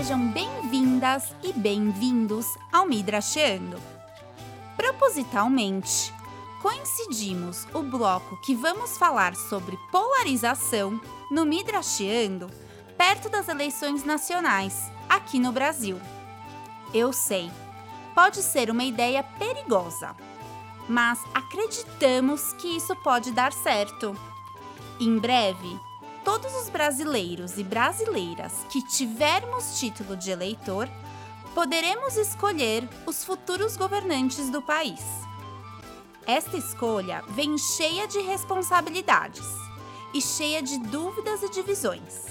Sejam bem-vindas e bem-vindos ao Midrasheando. Propositalmente, coincidimos o bloco que vamos falar sobre polarização no Midrasheando perto das eleições nacionais aqui no Brasil. Eu sei, pode ser uma ideia perigosa, mas acreditamos que isso pode dar certo. Em breve, todos os brasileiros e brasileiras que tivermos título de eleitor poderemos escolher os futuros governantes do país. Esta escolha vem cheia de responsabilidades e cheia de dúvidas e divisões.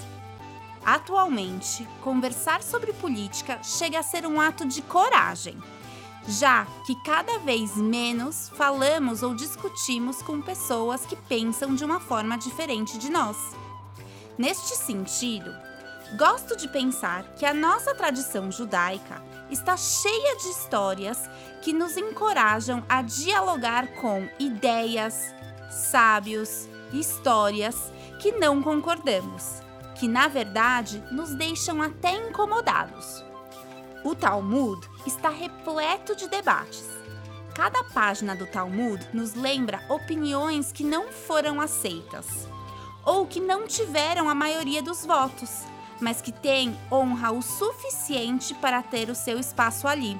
Atualmente, conversar sobre política chega a ser um ato de coragem, já que cada vez menos falamos ou discutimos com pessoas que pensam de uma forma diferente de nós. Neste sentido, gosto de pensar que a nossa tradição judaica está cheia de histórias que nos encorajam a dialogar com ideias, sábios, histórias que não concordamos, que na verdade nos deixam até incomodados. O Talmud está repleto de debates. Cada página do Talmud nos lembra opiniões que não foram aceitas ou que não tiveram a maioria dos votos, mas que têm honra o suficiente para ter o seu espaço ali,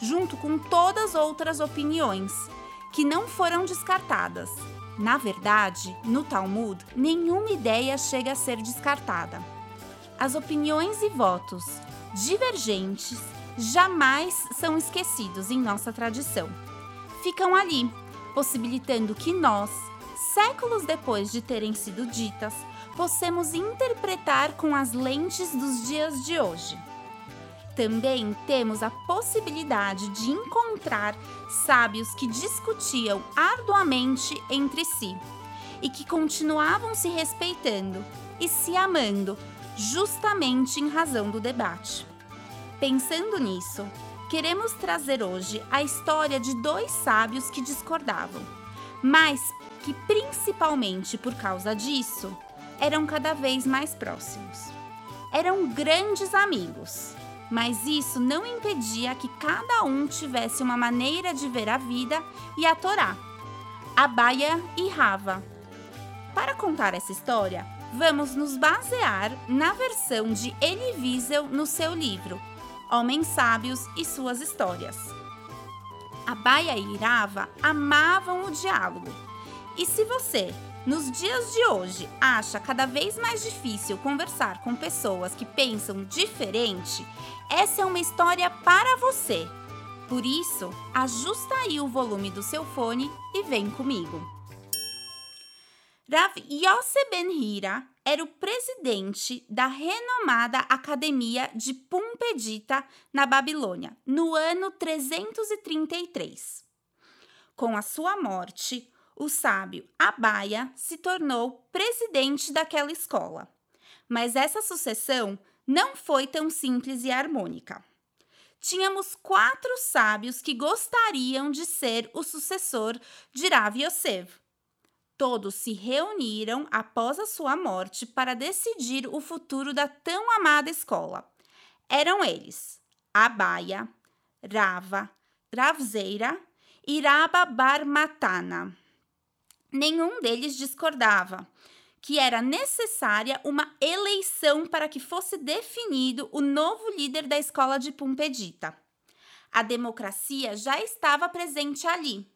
junto com todas outras opiniões que não foram descartadas. Na verdade, no Talmud, nenhuma ideia chega a ser descartada. As opiniões e votos divergentes jamais são esquecidos em nossa tradição. Ficam ali, possibilitando que nós, séculos depois de terem sido ditas, possamos interpretar com as lentes dos dias de hoje. Também temos a possibilidade de encontrar sábios que discutiam arduamente entre si e que continuavam se respeitando e se amando, justamente em razão do debate. Pensando nisso, queremos trazer hoje a história de dois sábios que discordavam, mas que, principalmente por causa disso, eram cada vez mais próximos. Eram grandes amigos, mas isso não impedia que cada um tivesse uma maneira de ver a vida e a Torá. Abaia e Rava. Para contar essa história, vamos nos basear na versão de Elie Wiesel no seu livro Homens Sábios e Suas Histórias. Abaia e Rava amavam o diálogo e se você, nos dias de hoje, acha cada vez mais difícil conversar com pessoas que pensam diferente, essa é uma história para você. Por isso, ajusta aí o volume do seu fone e vem comigo. Rav Yosef Ben Hira era o presidente da renomada Academia de Pumpedita na Babilônia, no ano 333. Com a sua morte, o sábio Abaia se tornou presidente daquela escola. Mas essa sucessão não foi tão simples e harmônica. Tínhamos quatro sábios que gostariam de ser o sucessor de Rav Yosef. Todos se reuniram após a sua morte para decidir o futuro da tão amada escola. Eram eles Abaia, Rava, Ravzeira e Raba Bar Matana nenhum deles discordava que era necessária uma eleição para que fosse definido o novo líder da escola de Pumpedita. A democracia já estava presente ali.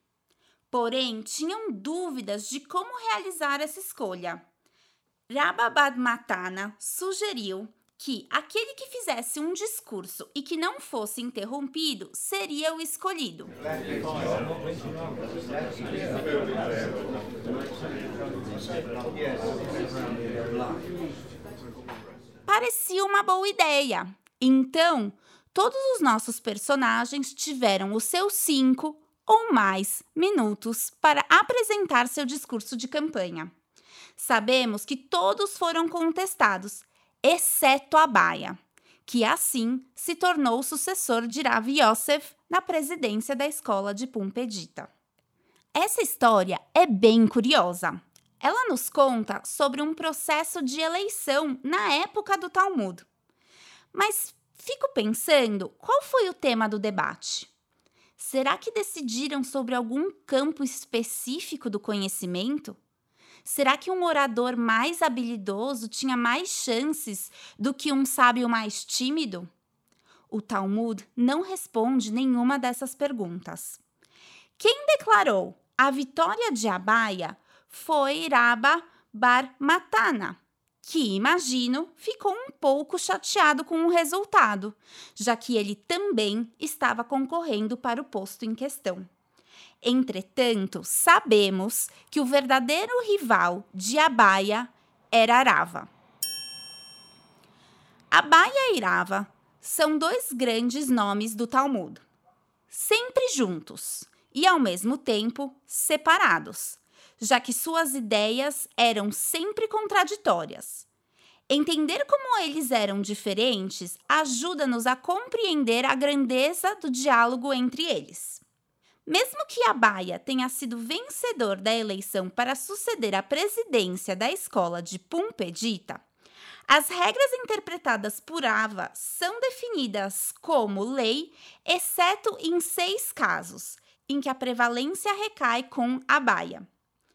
Porém, tinham dúvidas de como realizar essa escolha. Rababad Matana sugeriu que aquele que fizesse um discurso e que não fosse interrompido seria o escolhido. Parecia uma boa ideia. Então, todos os nossos personagens tiveram os seus cinco ou mais minutos para apresentar seu discurso de campanha. Sabemos que todos foram contestados exceto Abaia, que assim se tornou o sucessor de Rav Yosef na presidência da escola de Pumpedita. Essa história é bem curiosa. Ela nos conta sobre um processo de eleição na época do Talmud. Mas fico pensando, qual foi o tema do debate? Será que decidiram sobre algum campo específico do conhecimento? Será que um orador mais habilidoso tinha mais chances do que um sábio mais tímido? O Talmud não responde nenhuma dessas perguntas. Quem declarou a vitória de Abaia foi Raba Bar Matana, que, imagino, ficou um pouco chateado com o resultado, já que ele também estava concorrendo para o posto em questão. Entretanto, sabemos que o verdadeiro rival de Abaia era Arava. Abaia e Rava são dois grandes nomes do Talmud, sempre juntos e ao mesmo tempo separados, já que suas ideias eram sempre contraditórias. Entender como eles eram diferentes ajuda-nos a compreender a grandeza do diálogo entre eles. Mesmo que Abaia tenha sido vencedor da eleição para suceder à presidência da escola de Pumpedita, as regras interpretadas por Ava são definidas como lei, exceto em seis casos, em que a prevalência recai com Abaia.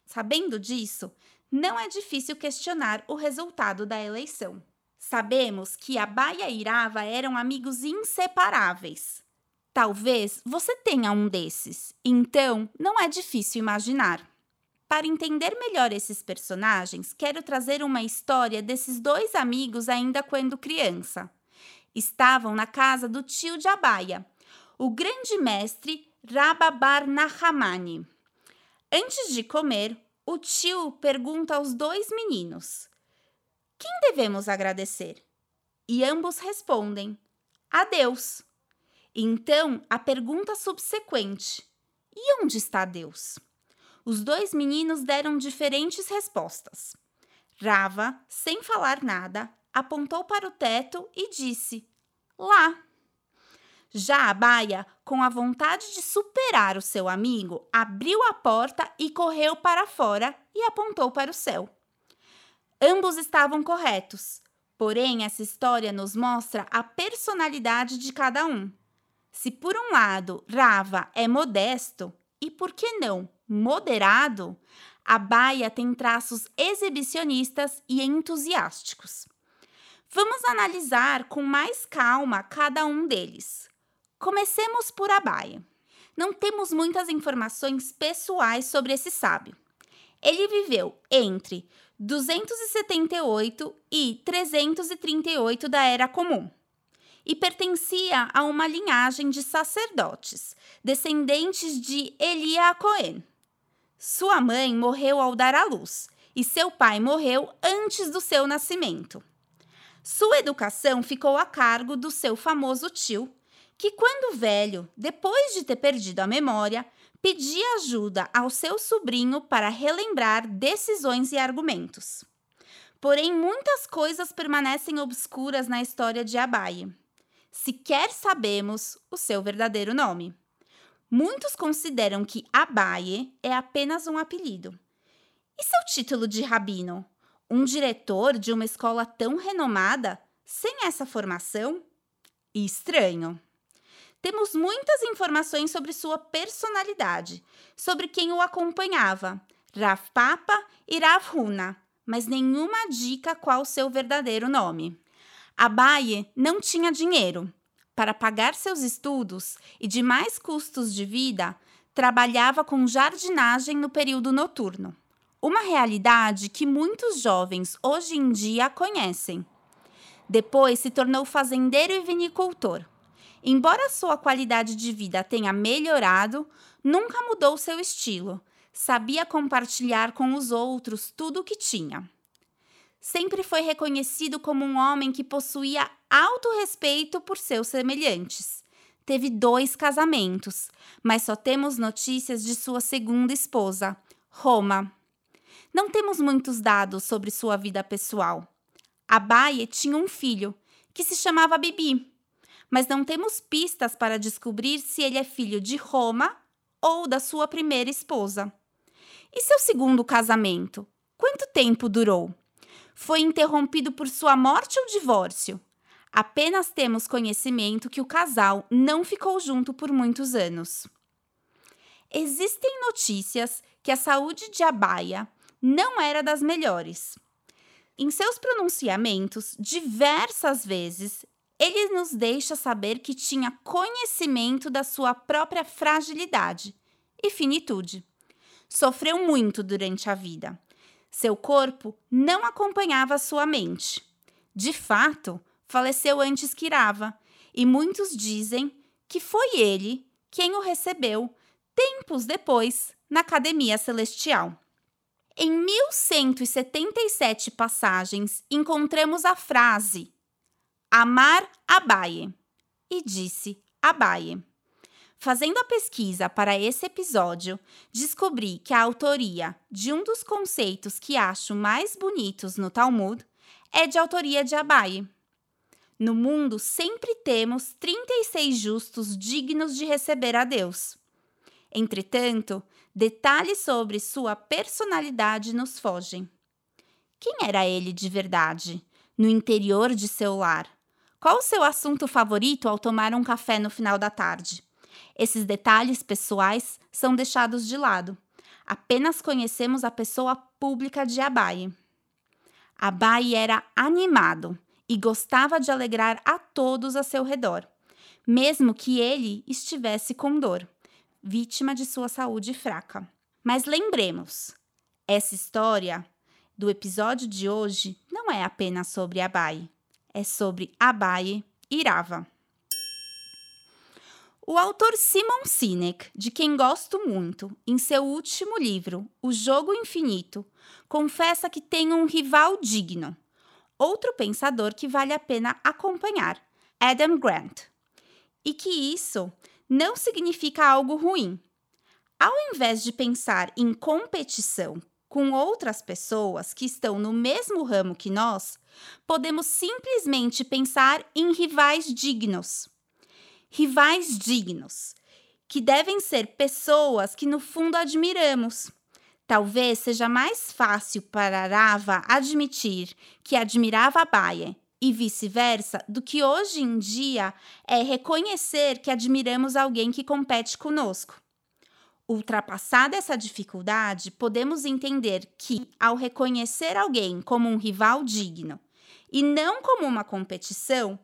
Sabendo disso, não é difícil questionar o resultado da eleição. Sabemos que Abaia e Irava eram amigos inseparáveis. Talvez você tenha um desses, então não é difícil imaginar. Para entender melhor esses personagens, quero trazer uma história desses dois amigos ainda quando criança. Estavam na casa do tio de Abaia, o grande mestre Rababar Nahamani. Antes de comer, o tio pergunta aos dois meninos: Quem devemos agradecer? E ambos respondem: A Deus. Então, a pergunta subsequente: E onde está Deus? Os dois meninos deram diferentes respostas. Rava, sem falar nada, apontou para o teto e disse: Lá. Já a baia, com a vontade de superar o seu amigo, abriu a porta e correu para fora e apontou para o céu. Ambos estavam corretos, porém, essa história nos mostra a personalidade de cada um. Se por um lado Rava é modesto e por que não moderado, a Baia tem traços exibicionistas e entusiásticos. Vamos analisar com mais calma cada um deles. Comecemos por Abaia. Não temos muitas informações pessoais sobre esse sábio. Ele viveu entre 278 e 338 da Era Comum e pertencia a uma linhagem de sacerdotes, descendentes de Elia Cohen. Sua mãe morreu ao dar à luz e seu pai morreu antes do seu nascimento. Sua educação ficou a cargo do seu famoso tio, que, quando velho, depois de ter perdido a memória, pedia ajuda ao seu sobrinho para relembrar decisões e argumentos. Porém, muitas coisas permanecem obscuras na história de Abai sequer sabemos o seu verdadeiro nome. Muitos consideram que Abaye é apenas um apelido. E seu título de rabino? Um diretor de uma escola tão renomada sem essa formação? Estranho. Temos muitas informações sobre sua personalidade, sobre quem o acompanhava, Rav Papa e Rav Huna, mas nenhuma dica qual seu verdadeiro nome. Abaye não tinha dinheiro. Para pagar seus estudos e demais custos de vida, trabalhava com jardinagem no período noturno. Uma realidade que muitos jovens hoje em dia conhecem. Depois se tornou fazendeiro e vinicultor. Embora sua qualidade de vida tenha melhorado, nunca mudou seu estilo. Sabia compartilhar com os outros tudo o que tinha sempre foi reconhecido como um homem que possuía alto respeito por seus semelhantes. Teve dois casamentos, mas só temos notícias de sua segunda esposa, Roma. Não temos muitos dados sobre sua vida pessoal. Abaye tinha um filho, que se chamava Bibi, mas não temos pistas para descobrir se ele é filho de Roma ou da sua primeira esposa. E seu segundo casamento? Quanto tempo durou? Foi interrompido por sua morte ou divórcio. Apenas temos conhecimento que o casal não ficou junto por muitos anos. Existem notícias que a saúde de Abaia não era das melhores. Em seus pronunciamentos, diversas vezes, ele nos deixa saber que tinha conhecimento da sua própria fragilidade e finitude. Sofreu muito durante a vida. Seu corpo não acompanhava sua mente. De fato, faleceu antes que Irava, e muitos dizem que foi ele quem o recebeu tempos depois na Academia Celestial. Em 1177 passagens encontramos a frase Amar Abaye e disse Abaye. Fazendo a pesquisa para esse episódio, descobri que a autoria de um dos conceitos que acho mais bonitos no Talmud é de autoria de Abaye. No mundo sempre temos 36 justos dignos de receber a Deus. Entretanto, detalhes sobre sua personalidade nos fogem. Quem era ele de verdade, no interior de seu lar? Qual o seu assunto favorito ao tomar um café no final da tarde? Esses detalhes pessoais são deixados de lado. Apenas conhecemos a pessoa pública de Abai. Abai era animado e gostava de alegrar a todos a seu redor, mesmo que ele estivesse com dor, vítima de sua saúde fraca. Mas lembremos, essa história do episódio de hoje não é apenas sobre Abai, é sobre Abai e Rava. O autor Simon Sinek, de quem gosto muito, em seu último livro, O Jogo Infinito, confessa que tem um rival digno, outro pensador que vale a pena acompanhar, Adam Grant, e que isso não significa algo ruim. Ao invés de pensar em competição com outras pessoas que estão no mesmo ramo que nós, podemos simplesmente pensar em rivais dignos rivais dignos, que devem ser pessoas que no fundo admiramos. Talvez seja mais fácil para Rava admitir que admirava Baia e vice-versa do que hoje em dia é reconhecer que admiramos alguém que compete conosco. Ultrapassada essa dificuldade, podemos entender que, ao reconhecer alguém como um rival digno e não como uma competição,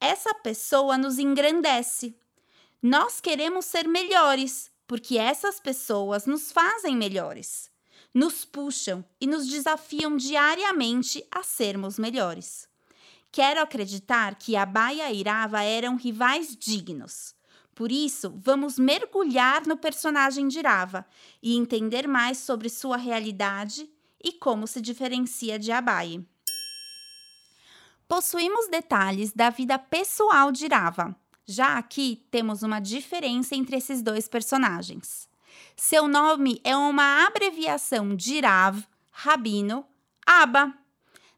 essa pessoa nos engrandece. Nós queremos ser melhores, porque essas pessoas nos fazem melhores, nos puxam e nos desafiam diariamente a sermos melhores. Quero acreditar que Abá e Irava eram rivais dignos. Por isso, vamos mergulhar no personagem de Irava e entender mais sobre sua realidade e como se diferencia de Abai possuímos detalhes da vida pessoal de Rava. Já aqui temos uma diferença entre esses dois personagens. Seu nome é uma abreviação de Rav, Rabino, Abba.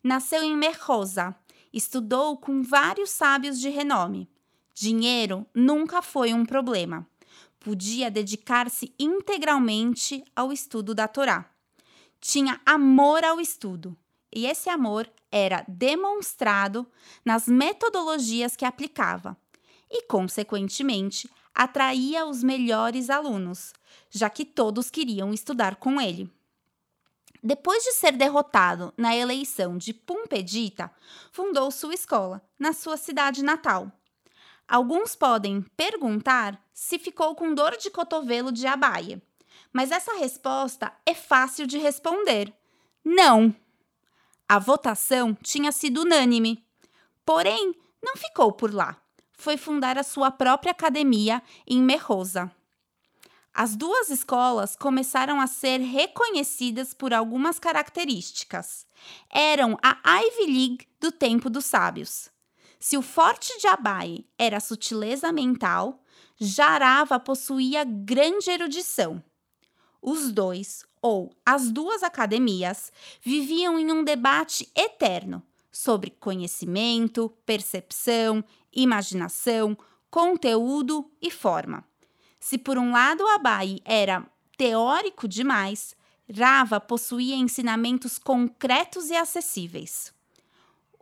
Nasceu em Merrosa, estudou com vários sábios de renome. Dinheiro nunca foi um problema. Podia dedicar-se integralmente ao estudo da Torá. Tinha amor ao estudo, e esse amor era demonstrado nas metodologias que aplicava e, consequentemente, atraía os melhores alunos, já que todos queriam estudar com ele. Depois de ser derrotado na eleição de Pumpedita, fundou sua escola na sua cidade natal. Alguns podem perguntar se ficou com dor de cotovelo de abaia, mas essa resposta é fácil de responder: não! A votação tinha sido unânime. Porém, não ficou por lá. Foi fundar a sua própria academia em Merrosa. As duas escolas começaram a ser reconhecidas por algumas características. Eram a Ivy League do tempo dos sábios. Se o forte de Abai era sutileza mental, Jarava possuía grande erudição. Os dois, ou as duas academias, viviam em um debate eterno sobre conhecimento, percepção, imaginação, conteúdo e forma. Se por um lado Abai era teórico demais, Rava possuía ensinamentos concretos e acessíveis.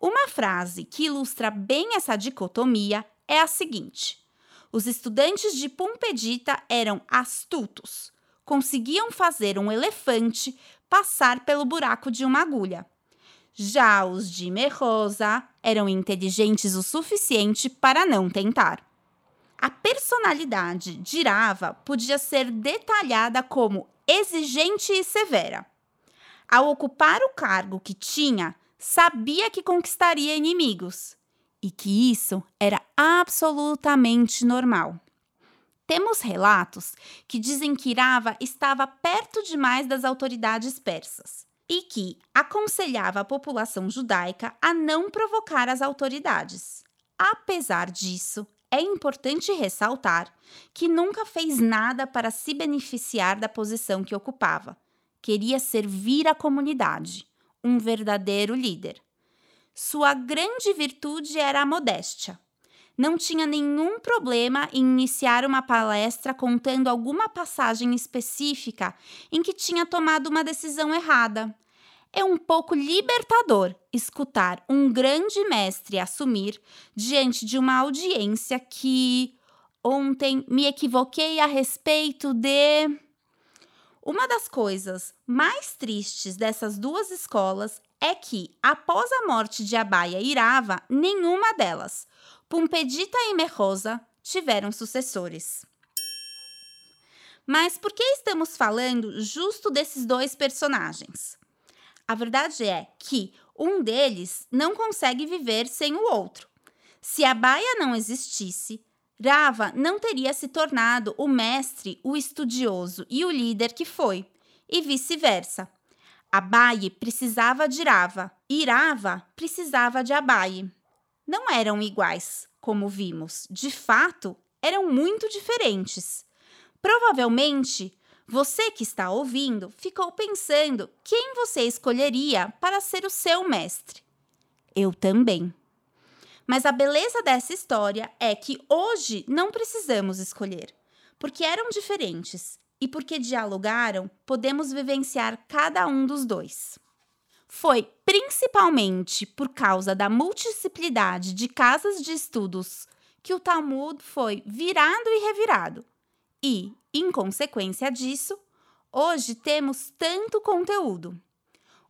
Uma frase que ilustra bem essa dicotomia é a seguinte: os estudantes de Pumpedita eram astutos, conseguiam fazer um elefante passar pelo buraco de uma agulha. Já os de Merrosa eram inteligentes o suficiente para não tentar. A personalidade de Irava podia ser detalhada como exigente e severa. Ao ocupar o cargo que tinha, sabia que conquistaria inimigos e que isso era absolutamente normal. Temos relatos que dizem que Irava estava perto demais das autoridades persas e que aconselhava a população judaica a não provocar as autoridades. Apesar disso, é importante ressaltar que nunca fez nada para se beneficiar da posição que ocupava. Queria servir a comunidade, um verdadeiro líder. Sua grande virtude era a modéstia. Não tinha nenhum problema em iniciar uma palestra contando alguma passagem específica em que tinha tomado uma decisão errada. É um pouco libertador escutar um grande mestre assumir diante de uma audiência que ontem me equivoquei a respeito de. Uma das coisas mais tristes dessas duas escolas é que, após a morte de Abaia e Irava, nenhuma delas, Pumpedita e Merrosa, tiveram sucessores. Mas por que estamos falando justo desses dois personagens? A verdade é que um deles não consegue viver sem o outro. Se a Baia não existisse, Rava não teria se tornado o mestre, o estudioso e o líder que foi, e vice-versa. Abaye precisava de Irava e Irava precisava de Abaye. Não eram iguais, como vimos. De fato, eram muito diferentes. Provavelmente, você que está ouvindo ficou pensando quem você escolheria para ser o seu mestre. Eu também. Mas a beleza dessa história é que hoje não precisamos escolher, porque eram diferentes e porque dialogaram, podemos vivenciar cada um dos dois. Foi principalmente por causa da multiplicidade de casas de estudos que o Talmud foi virado e revirado. E, em consequência disso, hoje temos tanto conteúdo.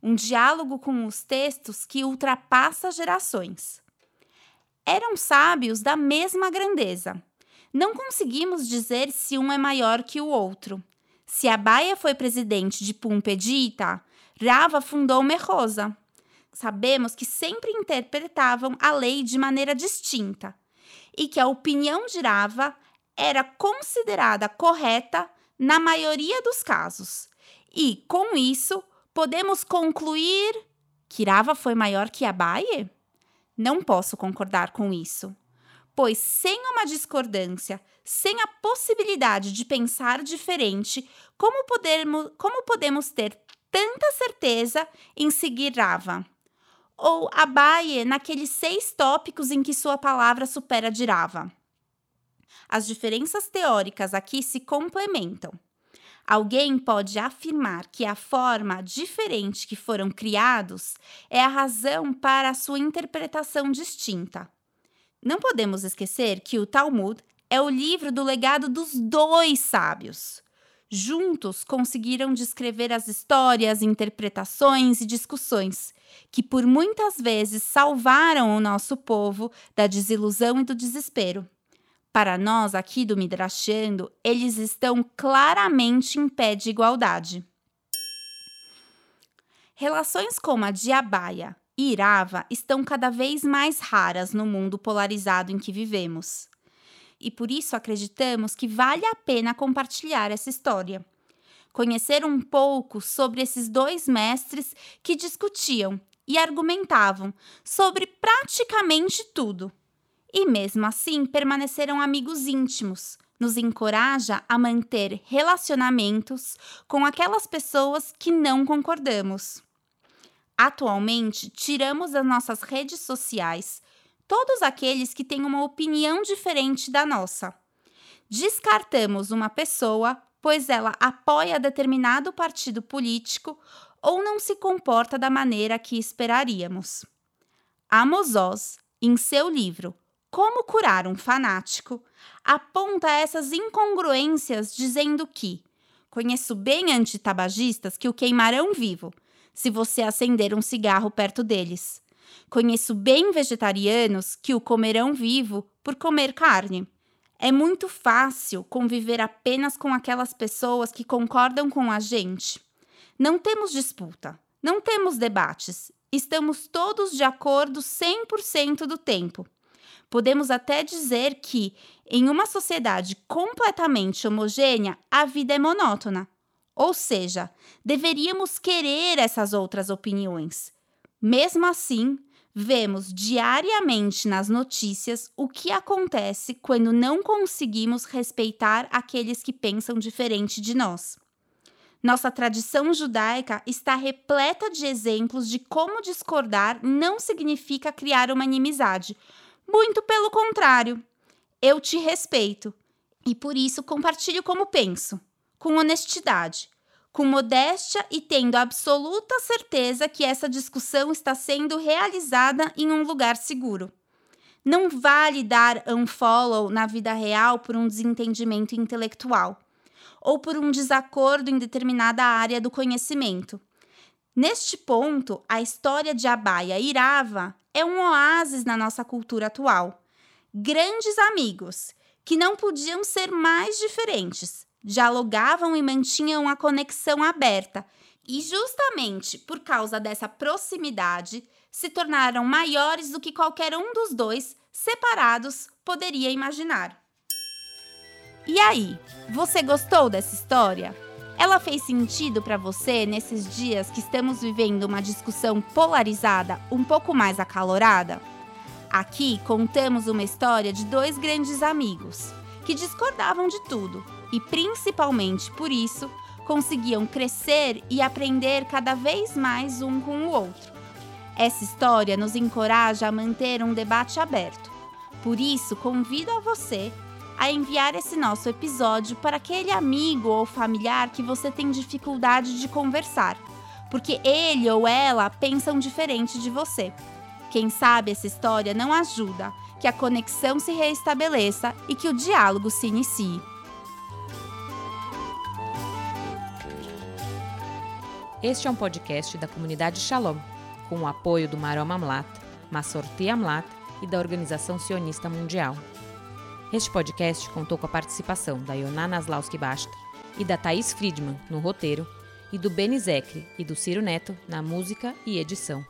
Um diálogo com os textos que ultrapassa gerações. Eram sábios da mesma grandeza, não conseguimos dizer se um é maior que o outro. Se Abaia foi presidente de Pumpedita, Rava fundou Merrosa. Sabemos que sempre interpretavam a lei de maneira distinta e que a opinião de Rava era considerada correta na maioria dos casos. E, com isso, podemos concluir que Rava foi maior que Abaye? Não posso concordar com isso pois sem uma discordância, sem a possibilidade de pensar diferente, como podemos, como podemos ter tanta certeza em seguir Rava? Ou Abaye naqueles seis tópicos em que sua palavra supera de Rava? As diferenças teóricas aqui se complementam. Alguém pode afirmar que a forma diferente que foram criados é a razão para a sua interpretação distinta. Não podemos esquecer que o Talmud é o livro do legado dos dois sábios. Juntos conseguiram descrever as histórias, interpretações e discussões que por muitas vezes salvaram o nosso povo da desilusão e do desespero. Para nós aqui do Midrashando, eles estão claramente em pé de igualdade. Relações como a de Abaia, e Irava estão cada vez mais raras no mundo polarizado em que vivemos. E por isso acreditamos que vale a pena compartilhar essa história. Conhecer um pouco sobre esses dois mestres que discutiam e argumentavam sobre praticamente tudo. E mesmo assim permaneceram amigos íntimos, nos encoraja a manter relacionamentos com aquelas pessoas que não concordamos. Atualmente, tiramos das nossas redes sociais todos aqueles que têm uma opinião diferente da nossa. Descartamos uma pessoa pois ela apoia determinado partido político ou não se comporta da maneira que esperaríamos. Amos Oz, em seu livro Como Curar um Fanático, aponta essas incongruências dizendo que conheço bem antitabagistas que o queimarão vivo se você acender um cigarro perto deles. Conheço bem vegetarianos que o comerão vivo por comer carne. É muito fácil conviver apenas com aquelas pessoas que concordam com a gente. Não temos disputa, não temos debates, estamos todos de acordo 100% do tempo. Podemos até dizer que, em uma sociedade completamente homogênea, a vida é monótona. Ou seja, deveríamos querer essas outras opiniões. Mesmo assim, vemos diariamente nas notícias o que acontece quando não conseguimos respeitar aqueles que pensam diferente de nós. Nossa tradição judaica está repleta de exemplos de como discordar não significa criar uma inimizade. Muito pelo contrário. Eu te respeito e por isso compartilho como penso, com honestidade, com modéstia e tendo absoluta certeza que essa discussão está sendo realizada em um lugar seguro. Não vale dar unfollow na vida real por um desentendimento intelectual ou por um desacordo em determinada área do conhecimento. Neste ponto, a história de Abaia e Irava é um oásis na nossa cultura atual. Grandes amigos, que não podiam ser mais diferentes, dialogavam e mantinham a conexão aberta, e justamente por causa dessa proximidade, se tornaram maiores do que qualquer um dos dois, separados, poderia imaginar. E aí, você gostou dessa história? Ela fez sentido para você nesses dias que estamos vivendo uma discussão polarizada um pouco mais acalorada? Aqui contamos uma história de dois grandes amigos que discordavam de tudo e, principalmente por isso, conseguiam crescer e aprender cada vez mais um com o outro. Essa história nos encoraja a manter um debate aberto. Por isso, convido a você a enviar esse nosso episódio para aquele amigo ou familiar que você tem dificuldade de conversar, porque ele ou ela pensam diferente de você. Quem sabe essa história não ajuda, que a conexão se reestabeleça e que o diálogo se inicie. Este é um podcast da comunidade Shalom, com o apoio do Marom Amlat, Massorti Amlat e da Organização Sionista Mundial. Este podcast contou com a participação da Yonana Naslauski Basta e da Thaís Friedman no roteiro e do Beni Zecre e do Ciro Neto na música e edição.